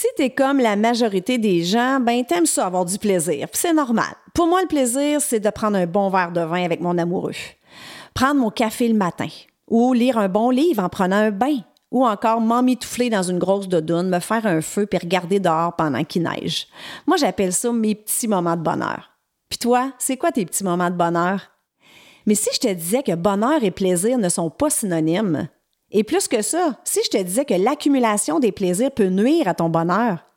Si t'es comme la majorité des gens, ben t'aimes ça avoir du plaisir. C'est normal. Pour moi, le plaisir, c'est de prendre un bon verre de vin avec mon amoureux. Prendre mon café le matin. Ou lire un bon livre en prenant un bain. Ou encore m'emmitoufler dans une grosse dodoune, me faire un feu puis regarder dehors pendant qu'il neige. Moi, j'appelle ça mes petits moments de bonheur. Puis toi, c'est quoi tes petits moments de bonheur? Mais si je te disais que bonheur et plaisir ne sont pas synonymes, et plus que ça, si je te disais que l'accumulation des plaisirs peut nuire à ton bonheur,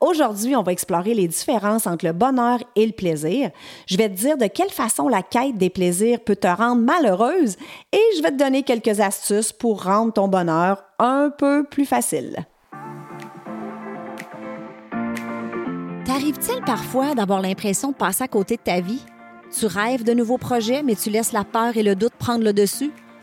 Aujourd'hui, on va explorer les différences entre le bonheur et le plaisir. Je vais te dire de quelle façon la quête des plaisirs peut te rendre malheureuse et je vais te donner quelques astuces pour rendre ton bonheur un peu plus facile. T'arrive-t-il parfois d'avoir l'impression de passer à côté de ta vie? Tu rêves de nouveaux projets, mais tu laisses la peur et le doute prendre le dessus?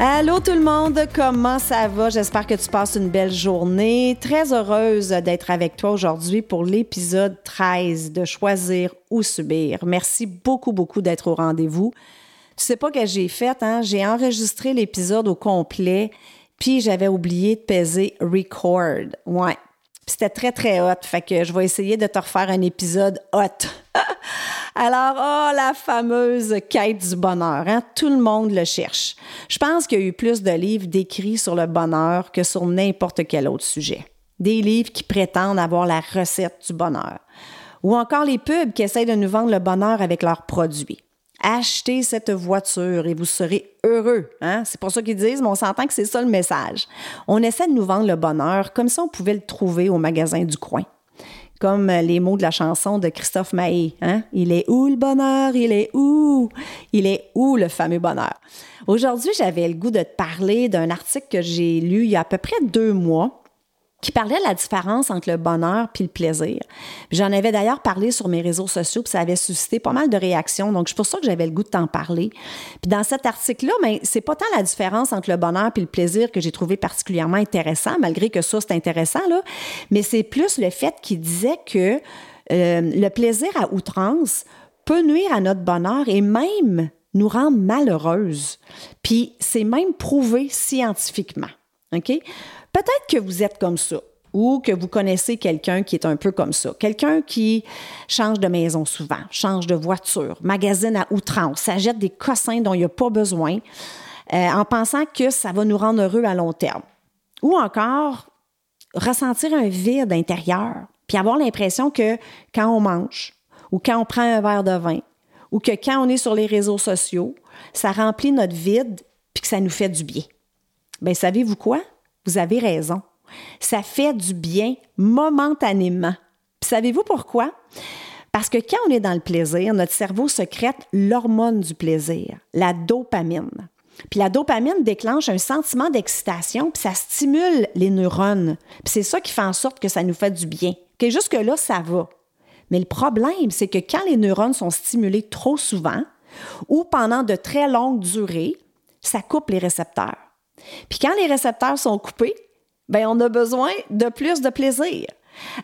Allô tout le monde, comment ça va? J'espère que tu passes une belle journée. Très heureuse d'être avec toi aujourd'hui pour l'épisode 13 de Choisir ou Subir. Merci beaucoup, beaucoup d'être au rendez-vous. Tu sais pas que j'ai fait, hein? J'ai enregistré l'épisode au complet, puis j'avais oublié de peser record. Ouais. C'était très, très hot. Fait que je vais essayer de te refaire un épisode hot. Alors, oh, la fameuse quête du bonheur, hein? tout le monde le cherche. Je pense qu'il y a eu plus de livres décrits sur le bonheur que sur n'importe quel autre sujet. Des livres qui prétendent avoir la recette du bonheur. Ou encore les pubs qui essayent de nous vendre le bonheur avec leurs produits. Achetez cette voiture et vous serez heureux. Hein? C'est pour ça qu'ils disent, mais on s'entend que c'est ça le message. On essaie de nous vendre le bonheur comme si on pouvait le trouver au magasin du coin comme les mots de la chanson de Christophe Maé. Hein? Il est où le bonheur? Il est où? Il est où le fameux bonheur? Aujourd'hui, j'avais le goût de te parler d'un article que j'ai lu il y a à peu près deux mois qui parlait de la différence entre le bonheur puis le plaisir. J'en avais d'ailleurs parlé sur mes réseaux sociaux, puis ça avait suscité pas mal de réactions. Donc, c'est pour ça que j'avais le goût de t'en parler. Puis dans cet article-là, mais c'est pas tant la différence entre le bonheur puis le plaisir que j'ai trouvé particulièrement intéressant, malgré que ça, c'est intéressant, là. Mais c'est plus le fait qu'il disait que euh, le plaisir à outrance peut nuire à notre bonheur et même nous rendre malheureuses. Puis c'est même prouvé scientifiquement. OK? Peut-être que vous êtes comme ça ou que vous connaissez quelqu'un qui est un peu comme ça. Quelqu'un qui change de maison souvent, change de voiture, magasine à outrance, s'achète des cossins dont il n'y a pas besoin euh, en pensant que ça va nous rendre heureux à long terme. Ou encore ressentir un vide intérieur, puis avoir l'impression que quand on mange ou quand on prend un verre de vin ou que quand on est sur les réseaux sociaux, ça remplit notre vide puis que ça nous fait du bien. Bien, savez-vous quoi? Vous avez raison. Ça fait du bien momentanément. savez-vous pourquoi? Parce que quand on est dans le plaisir, notre cerveau secrète l'hormone du plaisir, la dopamine. Puis la dopamine déclenche un sentiment d'excitation, puis ça stimule les neurones. Puis c'est ça qui fait en sorte que ça nous fait du bien. Que jusque-là, ça va. Mais le problème, c'est que quand les neurones sont stimulés trop souvent ou pendant de très longues durées, ça coupe les récepteurs. Puis quand les récepteurs sont coupés, ben on a besoin de plus de plaisir.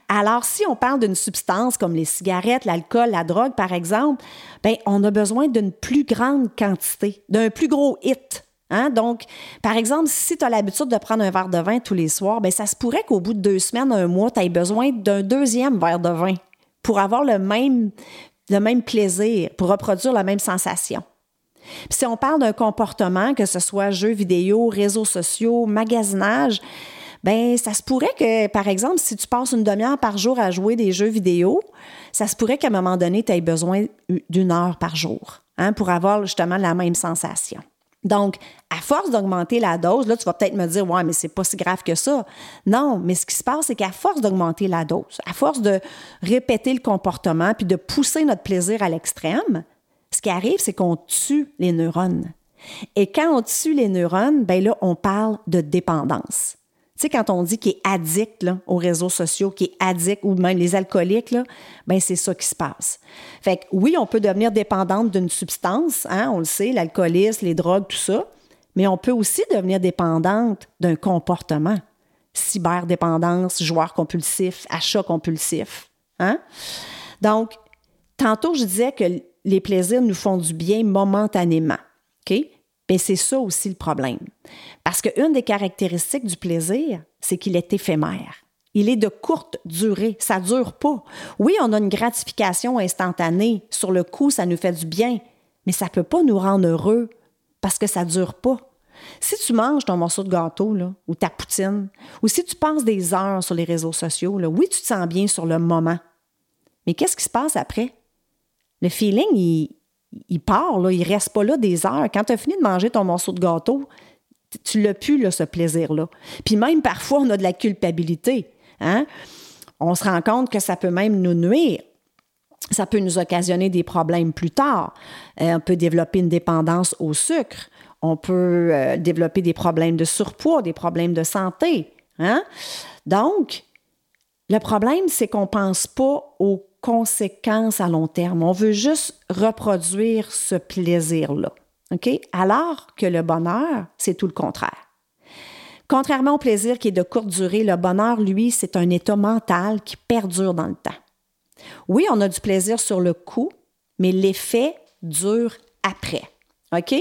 Alors, si on parle d'une substance comme les cigarettes, l'alcool, la drogue, par exemple, ben, on a besoin d'une plus grande quantité, d'un plus gros hit. Hein? Donc, par exemple, si tu as l'habitude de prendre un verre de vin tous les soirs, ben, ça se pourrait qu'au bout de deux semaines, un mois, tu aies besoin d'un deuxième verre de vin pour avoir le même, le même plaisir, pour reproduire la même sensation si on parle d'un comportement, que ce soit jeux vidéo, réseaux sociaux, magasinage, ben ça se pourrait que, par exemple, si tu passes une demi-heure par jour à jouer des jeux vidéo, ça se pourrait qu'à un moment donné, tu aies besoin d'une heure par jour hein, pour avoir justement la même sensation. Donc, à force d'augmenter la dose, là, tu vas peut-être me dire, ouais, mais c'est pas si grave que ça. Non, mais ce qui se passe, c'est qu'à force d'augmenter la dose, à force de répéter le comportement puis de pousser notre plaisir à l'extrême, ce qui arrive, c'est qu'on tue les neurones. Et quand on tue les neurones, ben là, on parle de dépendance. Tu sais, quand on dit qu'il est addict aux réseaux sociaux, qu'il est addict, ou même les alcooliques, ben c'est ça qui se passe. Fait que oui, on peut devenir dépendante d'une substance, hein, on le sait, l'alcoolisme, les drogues, tout ça, mais on peut aussi devenir dépendante d'un comportement. Cyberdépendance, joueur compulsif, achat compulsif. Hein? Donc, tantôt, je disais que les plaisirs nous font du bien momentanément. OK? Bien, c'est ça aussi le problème. Parce qu'une des caractéristiques du plaisir, c'est qu'il est éphémère. Il est de courte durée, ça ne dure pas. Oui, on a une gratification instantanée. Sur le coup, ça nous fait du bien, mais ça ne peut pas nous rendre heureux parce que ça ne dure pas. Si tu manges ton morceau de gâteau ou ta poutine, ou si tu passes des heures sur les réseaux sociaux, oui, tu te sens bien sur le moment. Mais qu'est-ce qui se passe après? Le feeling, il, part, là, il reste pas là des heures. Quand tu as fini de manger ton morceau de gâteau, tu l'as plus, là, ce plaisir-là. Puis même parfois, on a de la culpabilité. Hein? On se rend compte que ça peut même nous nuire. Ça peut nous occasionner des problèmes plus tard. Euh, on peut développer une dépendance au sucre. On peut euh, développer des problèmes de surpoids, des problèmes de santé. Hein? Donc, le problème, c'est qu'on ne pense pas aux conséquences à long terme. On veut juste reproduire ce plaisir-là. OK? Alors que le bonheur, c'est tout le contraire. Contrairement au plaisir qui est de courte durée, le bonheur, lui, c'est un état mental qui perdure dans le temps. Oui, on a du plaisir sur le coup, mais l'effet dure après. OK?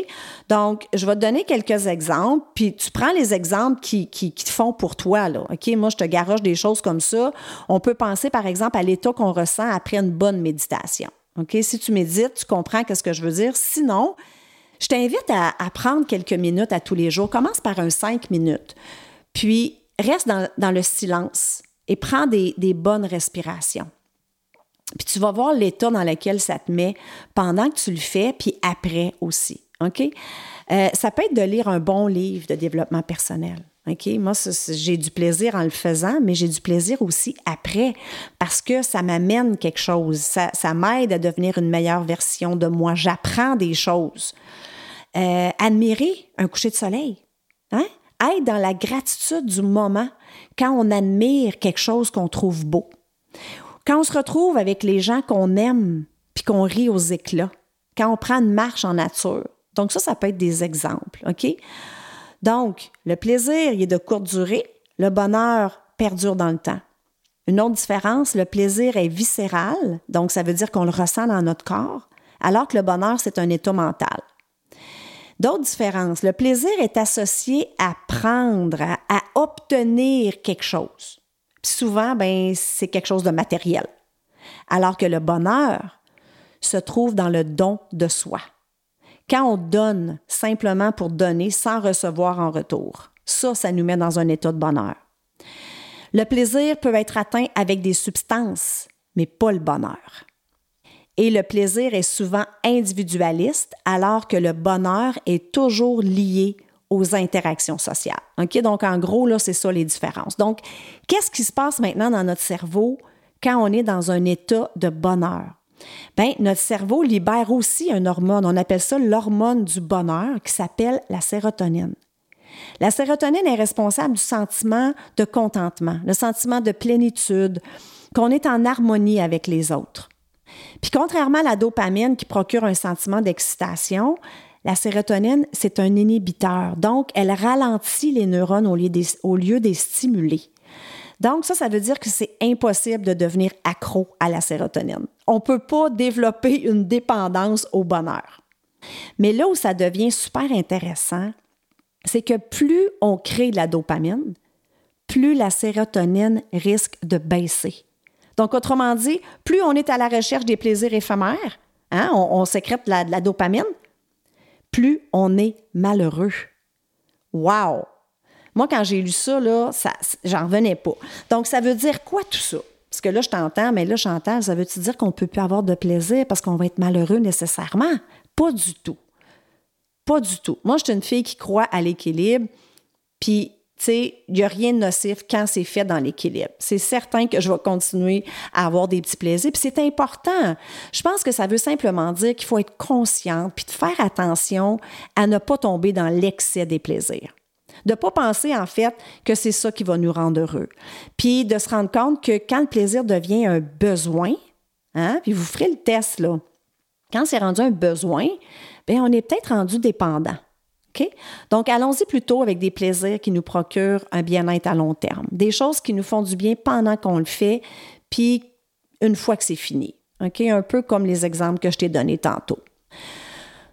Donc, je vais te donner quelques exemples, puis tu prends les exemples qui, qui, te font pour toi, là. OK? Moi, je te garoche des choses comme ça. On peut penser, par exemple, à l'état qu'on ressent après une bonne méditation. OK? Si tu médites, tu comprends ce que je veux dire. Sinon, je t'invite à, prendre quelques minutes à tous les jours. Commence par un cinq minutes. Puis, reste dans, le silence et prends des, des bonnes respirations. Puis tu vas voir l'état dans lequel ça te met pendant que tu le fais, puis après aussi. OK? Euh, ça peut être de lire un bon livre de développement personnel. OK? Moi, j'ai du plaisir en le faisant, mais j'ai du plaisir aussi après parce que ça m'amène quelque chose. Ça, m'aide à devenir une meilleure version de moi. J'apprends des choses. Euh, admirer un coucher de soleil. Hein? Être dans la gratitude du moment quand on admire quelque chose qu'on trouve beau. Quand on se retrouve avec les gens qu'on aime puis qu'on rit aux éclats. Quand on prend une marche en nature. Donc, ça, ça peut être des exemples, OK? Donc, le plaisir, il est de courte durée, le bonheur perdure dans le temps. Une autre différence, le plaisir est viscéral, donc ça veut dire qu'on le ressent dans notre corps, alors que le bonheur, c'est un état mental. D'autres différences, le plaisir est associé à prendre, à, obtenir quelque chose. souvent, ben, c'est quelque chose de matériel. Alors que le bonheur se trouve dans le don de soi. Quand on donne simplement pour donner sans recevoir en retour, ça, ça nous met dans un état de bonheur. Le plaisir peut être atteint avec des substances, mais pas le bonheur. Et le plaisir est souvent individualiste, alors que le bonheur est toujours lié aux interactions sociales. OK? Donc, en gros, là, c'est ça les différences. Donc, qu'est-ce qui se passe maintenant dans notre cerveau quand on est dans un état de bonheur? Bien, notre cerveau libère aussi une hormone, on appelle ça l'hormone du bonheur, qui s'appelle la sérotonine. La sérotonine est responsable du sentiment de contentement, le sentiment de plénitude, qu'on est en harmonie avec les autres. Puis contrairement à la dopamine qui procure un sentiment d'excitation, la sérotonine, c'est un inhibiteur. Donc, elle ralentit les neurones au lieu au lieu de les stimuler. Donc, ça, ça veut dire que c'est impossible de devenir accro à la sérotonine. On ne peut pas développer une dépendance au bonheur. Mais là où ça devient super intéressant, c'est que plus on crée de la dopamine, plus la sérotonine risque de baisser. Donc, autrement dit, plus on est à la recherche des plaisirs éphémères, hein, on, sécrète de la, de la dopamine, plus on est malheureux. Wow! Moi, quand j'ai lu ça, là, j'en revenais pas. Donc, ça veut dire quoi tout ça? Parce que là, je t'entends, mais là, Chantal, ça veut-tu dire qu'on peut plus avoir de plaisir parce qu'on va être malheureux nécessairement? Pas du tout. Pas du tout. Moi, je suis une fille qui croit à l'équilibre, puis tu sais, il n'y a rien de nocif quand c'est fait dans l'équilibre. C'est certain que je vais continuer à avoir des petits plaisirs, puis c'est important. Je pense que ça veut simplement dire qu'il faut être consciente, puis de faire attention à ne pas tomber dans l'excès des plaisirs. De ne pas penser, en fait, que c'est ça qui va nous rendre heureux. Puis de se rendre compte que quand le plaisir devient un besoin, hein, puis vous ferez le test, là, quand c'est rendu un besoin, bien, on est peut-être rendu dépendant. OK? Donc, allons-y plutôt avec des plaisirs qui nous procurent un bien-être à long terme, des choses qui nous font du bien pendant qu'on le fait, puis une fois que c'est fini. OK? Un peu comme les exemples que je t'ai donnés tantôt.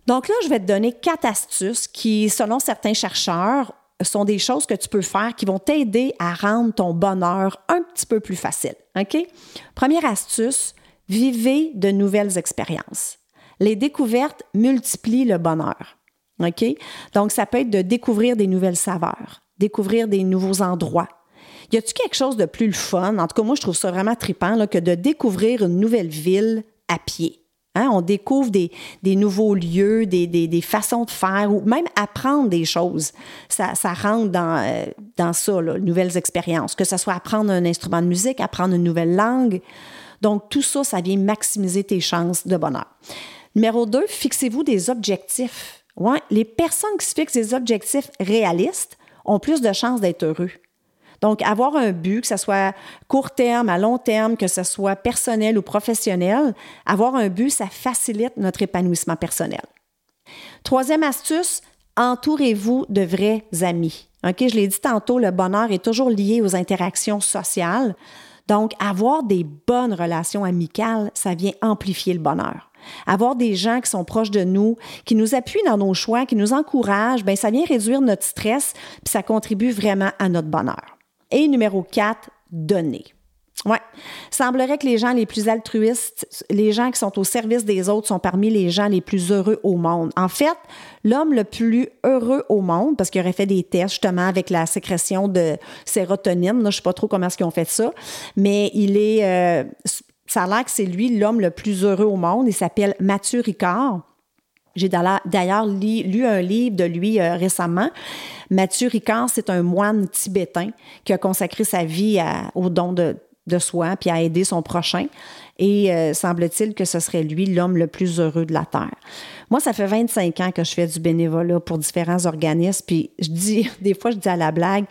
Donc là, je vais te donner quatre astuces qui, selon certains chercheurs, sont des choses que tu peux faire qui vont t'aider à rendre ton bonheur un petit peu plus facile. OK? Première astuce, vivez de nouvelles expériences. Les découvertes multiplient le bonheur. OK? Donc, ça peut être de découvrir des nouvelles saveurs, découvrir des nouveaux endroits. Y a-tu quelque chose de plus le fun? En tout cas, moi, je trouve ça vraiment trippant que de découvrir une nouvelle ville à pied. Hein, on découvre des, nouveaux lieux, des, façons de faire ou même apprendre des choses. Ça, rentre dans, euh, dans ça, là, nouvelles expériences, que ce soit apprendre un instrument de musique, apprendre une nouvelle langue. Donc, tout ça, ça vient maximiser tes chances de bonheur. Numéro deux, fixez-vous des objectifs. Ouais, les personnes qui se fixent des objectifs réalistes ont plus de chances d'être heureux. Donc, avoir un but, que ce soit court terme, à long terme, que ce soit personnel ou professionnel, avoir un but, ça facilite notre épanouissement personnel. Troisième astuce, entourez-vous de vrais amis. OK, je l'ai dit tantôt, le bonheur est toujours lié aux interactions sociales. Donc, avoir des bonnes relations amicales, ça vient amplifier le bonheur. Avoir des gens qui sont proches de nous, qui nous appuient dans nos choix, qui nous encouragent, bien, ça vient réduire notre stress, puis ça contribue vraiment à notre bonheur. Et numéro 4, donner. Ouais. Semblerait que les gens les plus altruistes, les gens qui sont au service des autres sont parmi les gens les plus heureux au monde. En fait, l'homme le plus heureux au monde, parce qu'il aurait fait des tests justement avec la sécrétion de sérotonine, je sais pas trop comment est-ce qu'ils ont fait ça, mais il est, euh, ça a l'air que c'est lui l'homme le plus heureux au monde. Il s'appelle Mathieu Ricard. J'ai d'ailleurs lu, un livre de lui euh, récemment. Mathieu Ricard, c'est un moine tibétain qui a consacré sa vie au don de, soi puis à aider son prochain. Et euh, semble-t-il que ce serait lui l'homme le plus heureux de la Terre. Moi, ça fait 25 ans que je fais du bénévolat pour différents organismes. Puis je dis, des fois, je dis à la blague,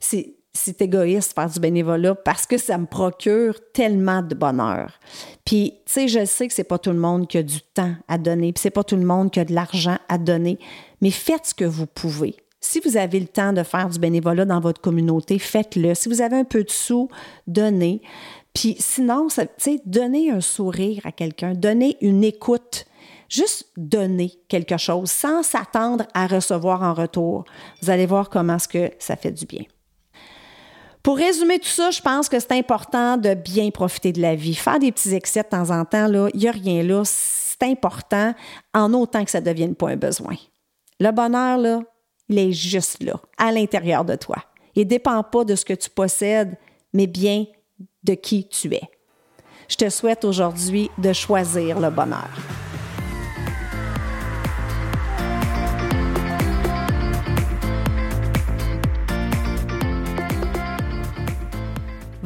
c'est c'est égoïste faire du bénévolat parce que ça me procure tellement de bonheur. Puis, tu sais, je sais que c'est pas tout le monde qui a du temps à donner, puis c'est pas tout le monde qui a de l'argent à donner, mais faites ce que vous pouvez. Si vous avez le temps de faire du bénévolat dans votre communauté, faites-le. Si vous avez un peu de sous, donnez. Puis sinon, tu sais, donnez un sourire à quelqu'un, donnez une écoute. Juste donner quelque chose sans s'attendre à recevoir en retour. Vous allez voir comment ce que ça fait du bien. Pour résumer tout ça, je pense que c'est important de bien profiter de la vie. Faire des petits excès de temps en temps, il n'y a rien là. C'est important en autant que ça ne devienne pas un besoin. Le bonheur, là, il est juste là, à l'intérieur de toi. Il ne dépend pas de ce que tu possèdes, mais bien de qui tu es. Je te souhaite aujourd'hui de choisir le bonheur.